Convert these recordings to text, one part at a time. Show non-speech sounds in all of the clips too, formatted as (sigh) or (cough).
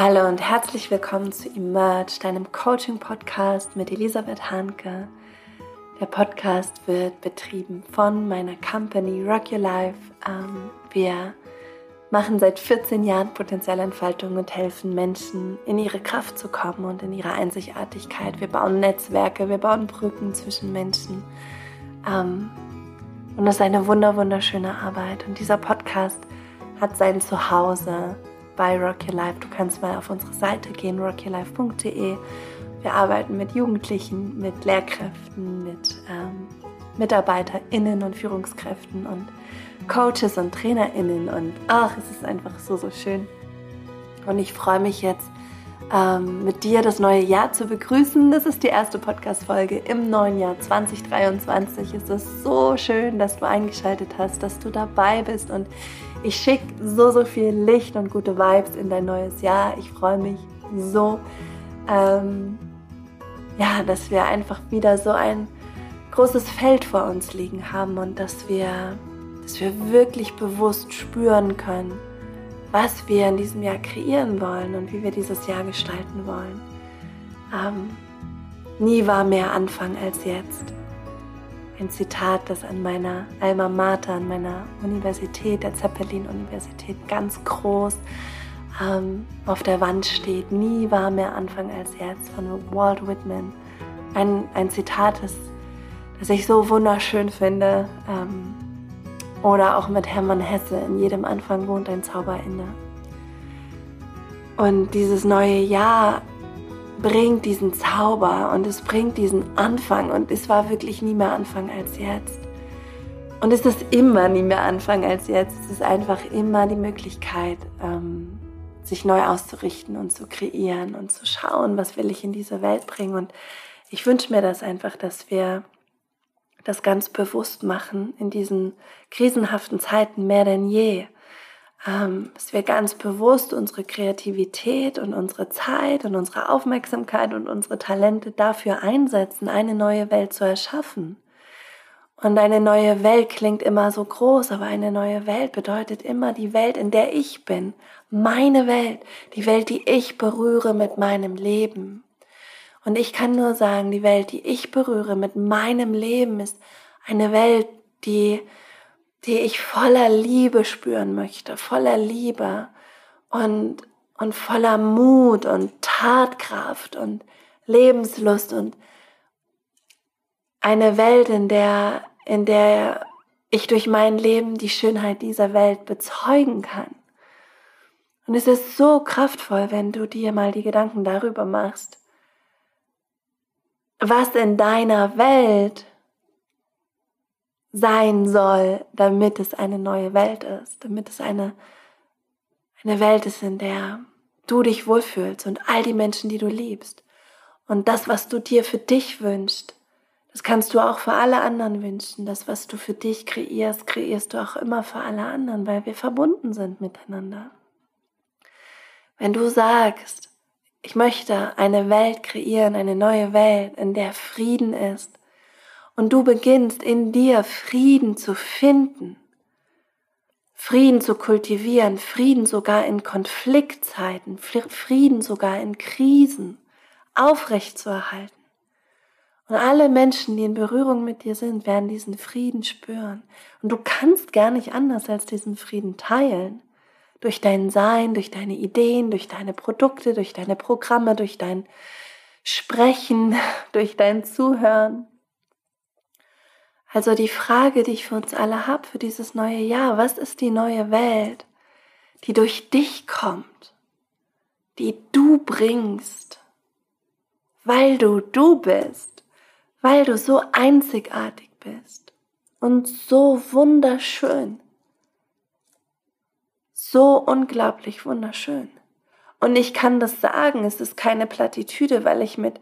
Hallo und herzlich willkommen zu Emerge, deinem Coaching-Podcast mit Elisabeth Hanke. Der Podcast wird betrieben von meiner Company Rock Your Life. Ähm, wir machen seit 14 Jahren Potenzialentfaltung und helfen Menschen in ihre Kraft zu kommen und in ihre Einzigartigkeit. Wir bauen Netzwerke, wir bauen Brücken zwischen Menschen. Ähm, und das ist eine wunder wunderschöne Arbeit. Und dieser Podcast hat sein Zuhause bei Rock Your Life. Du kannst mal auf unsere Seite gehen, rockyourlife.de. Wir arbeiten mit Jugendlichen, mit Lehrkräften, mit ähm, MitarbeiterInnen und Führungskräften und Coaches und TrainerInnen. Und ach, es ist einfach so, so schön. Und ich freue mich jetzt, ähm, mit dir das neue Jahr zu begrüßen. Das ist die erste Podcast-Folge im neuen Jahr 2023. Es ist so schön, dass du eingeschaltet hast, dass du dabei bist und ich schicke so, so viel Licht und gute Vibes in dein neues Jahr. Ich freue mich so, ähm, ja, dass wir einfach wieder so ein großes Feld vor uns liegen haben und dass wir, dass wir wirklich bewusst spüren können, was wir in diesem Jahr kreieren wollen und wie wir dieses Jahr gestalten wollen. Ähm, nie war mehr Anfang als jetzt ein Zitat, das an meiner Alma Mater, an meiner Universität, der Zeppelin-Universität, ganz groß ähm, auf der Wand steht. Nie war mehr Anfang als jetzt von Walt Whitman. Ein, ein Zitat, das, das ich so wunderschön finde. Ähm, oder auch mit Hermann Hesse, in jedem Anfang wohnt ein Zauber inne. Und dieses neue Jahr bringt diesen Zauber und es bringt diesen Anfang und es war wirklich nie mehr Anfang als jetzt. Und es ist immer nie mehr Anfang als jetzt. Es ist einfach immer die Möglichkeit, ähm, sich neu auszurichten und zu kreieren und zu schauen, was will ich in diese Welt bringen. Und ich wünsche mir das einfach, dass wir das ganz bewusst machen in diesen krisenhaften Zeiten mehr denn je dass wir ganz bewusst unsere Kreativität und unsere Zeit und unsere Aufmerksamkeit und unsere Talente dafür einsetzen, eine neue Welt zu erschaffen. Und eine neue Welt klingt immer so groß, aber eine neue Welt bedeutet immer die Welt, in der ich bin. Meine Welt, die Welt, die ich berühre mit meinem Leben. Und ich kann nur sagen, die Welt, die ich berühre mit meinem Leben, ist eine Welt, die die ich voller Liebe spüren möchte, voller Liebe und, und voller Mut und Tatkraft und Lebenslust und eine Welt, in der, in der ich durch mein Leben die Schönheit dieser Welt bezeugen kann. Und es ist so kraftvoll, wenn du dir mal die Gedanken darüber machst, was in deiner Welt sein soll, damit es eine neue Welt ist, damit es eine, eine Welt ist, in der du dich wohlfühlst und all die Menschen, die du liebst. Und das, was du dir für dich wünschst, das kannst du auch für alle anderen wünschen. Das, was du für dich kreierst, kreierst du auch immer für alle anderen, weil wir verbunden sind miteinander. Wenn du sagst, ich möchte eine Welt kreieren, eine neue Welt, in der Frieden ist, und du beginnst in dir Frieden zu finden, Frieden zu kultivieren, Frieden sogar in Konfliktzeiten, Frieden sogar in Krisen aufrechtzuerhalten. Und alle Menschen, die in Berührung mit dir sind, werden diesen Frieden spüren. Und du kannst gar nicht anders als diesen Frieden teilen. Durch dein Sein, durch deine Ideen, durch deine Produkte, durch deine Programme, durch dein Sprechen, (laughs) durch dein Zuhören. Also die Frage, die ich für uns alle habe für dieses neue Jahr, was ist die neue Welt, die durch dich kommt, die du bringst, weil du du bist, weil du so einzigartig bist und so wunderschön, so unglaublich wunderschön. Und ich kann das sagen, es ist keine Plattitüde, weil ich mit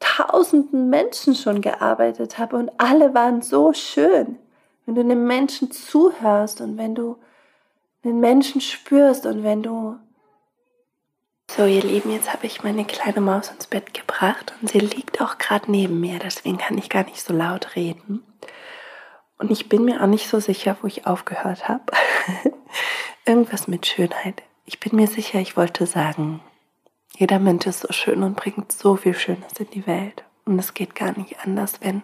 tausenden Menschen schon gearbeitet habe und alle waren so schön. Wenn du einem Menschen zuhörst und wenn du den Menschen spürst und wenn du... So ihr Lieben, jetzt habe ich meine kleine Maus ins Bett gebracht und sie liegt auch gerade neben mir, deswegen kann ich gar nicht so laut reden. Und ich bin mir auch nicht so sicher, wo ich aufgehört habe. (laughs) Irgendwas mit Schönheit. Ich bin mir sicher, ich wollte sagen, Jeder Mensch ist so schön und bringt so viel Schönes in die Welt. Und es geht gar nicht anders, wenn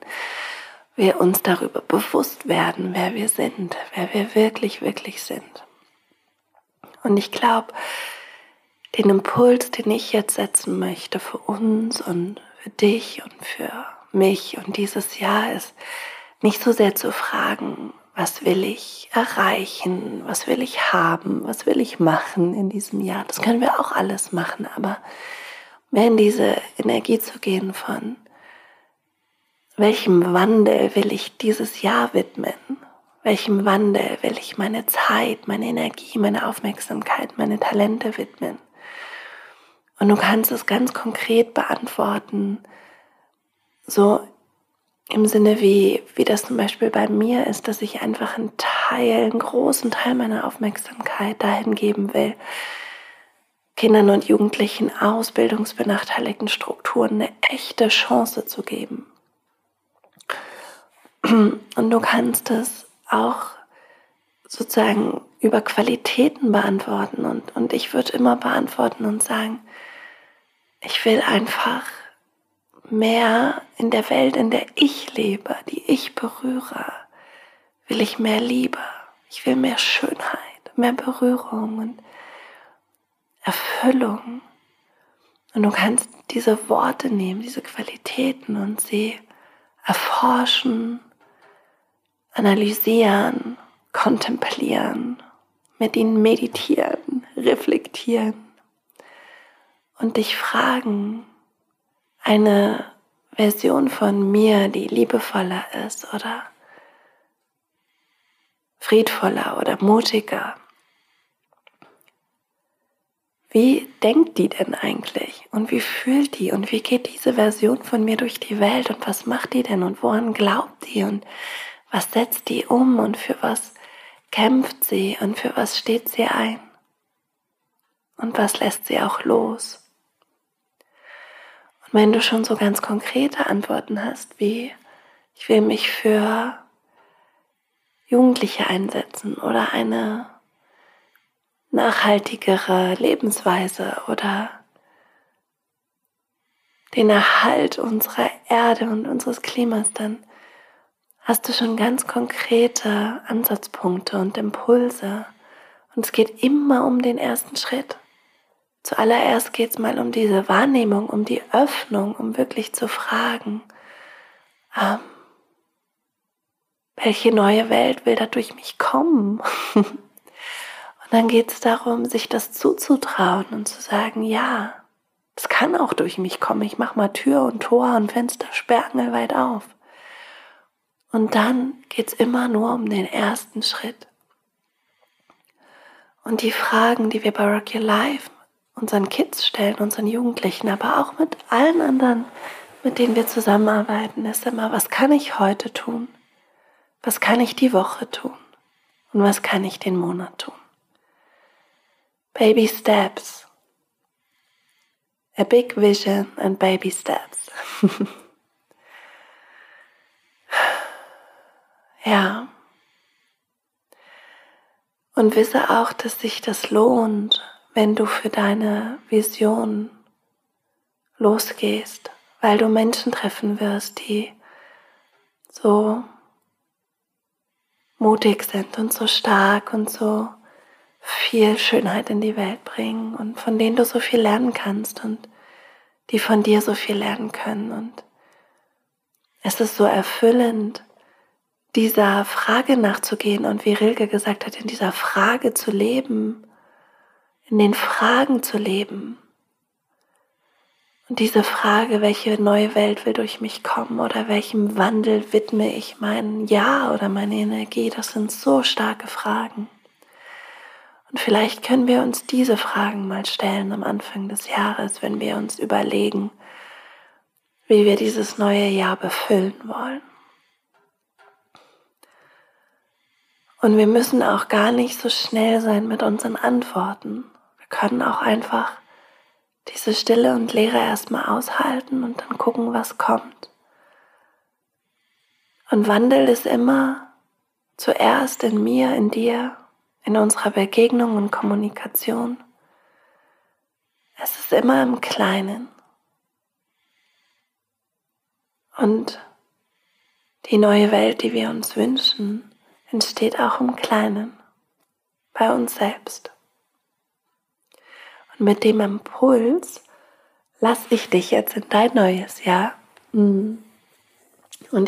wir uns darüber bewusst werden, wer wir sind, wer wir wirklich, wirklich sind. Und ich glaube, den Impuls, den ich jetzt setzen möchte für uns und für dich und für mich und dieses Jahr ist nicht so sehr zu fragen, was will ich erreichen, was will ich haben, was will ich machen in diesem Jahr. Das können wir auch alles machen, aber mehr in diese Energie zu gehen von, welchem Wandel will ich dieses Jahr widmen? Welchem Wandel will ich meine Zeit, meine Energie, meine Aufmerksamkeit, meine Talente widmen? Und du kannst es ganz konkret beantworten, so im Sinne wie, wie das zum Beispiel bei mir ist, dass ich einfach einen Teil, einen großen Teil meiner Aufmerksamkeit dahin geben will, Kindern und Jugendlichen ausbildungsbenachteiligten Strukturen eine echte Chance zu geben. Und du kannst es auch sozusagen über Qualitäten beantworten. Und, und ich würde immer beantworten und sagen, ich will einfach mehr in der Welt, in der ich lebe, die ich berühre, will ich mehr Liebe. Ich will mehr Schönheit, mehr Berührung und Erfüllung. Und du kannst diese Worte nehmen, diese Qualitäten und sie erforschen, analysieren, kontemplieren, mit ihnen meditieren, reflektieren und dich fragen, eine Version von mir, die liebevoller ist oder friedvoller oder mutiger. Wie denkt die denn eigentlich? Und wie fühlt die? Und wie geht diese Version von mir durch die Welt? Und was macht die denn? Und woran glaubt die? Und was setzt die um? Und für was kämpft sie? Und für was steht sie ein? Und was lässt sie auch los? Wenn du schon so ganz konkrete Antworten hast, wie ich will mich für Jugendliche einsetzen oder eine nachhaltigere Lebensweise oder den Erhalt unserer Erde und unseres Klimas, dann hast du schon ganz konkrete Ansatzpunkte und Impulse. Und es geht immer um den ersten Schritt. Zuallererst geht es mal um diese Wahrnehmung, um die Öffnung, um wirklich zu fragen, ähm, welche neue Welt will da durch mich kommen? (laughs) und dann geht es darum, sich das zuzutrauen und zu sagen, ja, es kann auch durch mich kommen. Ich mache mal Tür und Tor und Fenster sperrangelweit auf. Und dann geht es immer nur um den ersten Schritt. Und die Fragen, die wir bei Rock Your Life unseren Kids stellen, unseren Jugendlichen, aber auch mit allen anderen, mit denen wir zusammenarbeiten, ist immer, was kann ich heute tun? Was kann ich die Woche tun? Und was kann ich den Monat tun? Baby Steps. A big vision and baby steps. (laughs) ja. Und wisse auch, dass sich das lohnt, wenn du für deine Vision losgehst, weil du Menschen treffen wirst, die so mutig sind und so stark und so viel Schönheit in die Welt bringen und von denen du so viel lernen kannst und die von dir so viel lernen können. Und es ist so erfüllend, dieser Frage nachzugehen und wie Rilke gesagt hat, in dieser Frage zu leben, in den Fragen zu leben. Und diese Frage, welche neue Welt will durch mich kommen oder welchem Wandel widme ich mein Ja oder meine Energie, das sind so starke Fragen. Und vielleicht können wir uns diese Fragen mal stellen am Anfang des Jahres, wenn wir uns überlegen, wie wir dieses neue Jahr befüllen wollen. Und wir müssen auch gar nicht so schnell sein mit unseren Antworten. Wir können auch einfach diese Stille und Leere erstmal aushalten und dann gucken, was kommt. Und Wandel ist immer zuerst in mir, in dir, in unserer Begegnung und Kommunikation. Es ist immer im Kleinen. Und die neue Welt, die wir uns wünschen, entsteht auch im Kleinen, bei uns selbst. Und mit dem Impuls lasse ich dich jetzt in dein neues Jahr. Und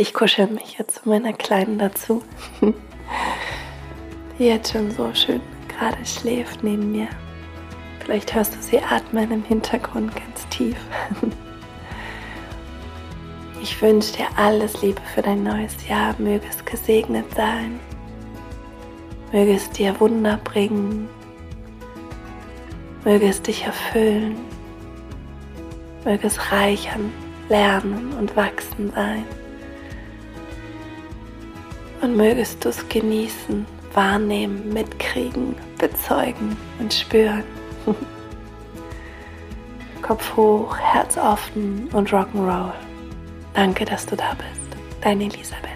ich kuschel mich jetzt zu meiner Kleinen dazu, (laughs) die jetzt schon so schön gerade schläft neben mir. Vielleicht hörst du sie atmen im Hintergrund ganz tief. (laughs) Ich wünsche dir alles Liebe für dein neues Jahr. Möge es gesegnet sein. Möge es dir Wunder bringen. Möge es dich erfüllen. Möge es reich an Lernen und Wachsen sein. Und mögest du es genießen, wahrnehmen, mitkriegen, bezeugen und spüren. (laughs) Kopf hoch, Herz offen und Rock'n'Roll. Danke, dass du da bist. Deine Elisabeth.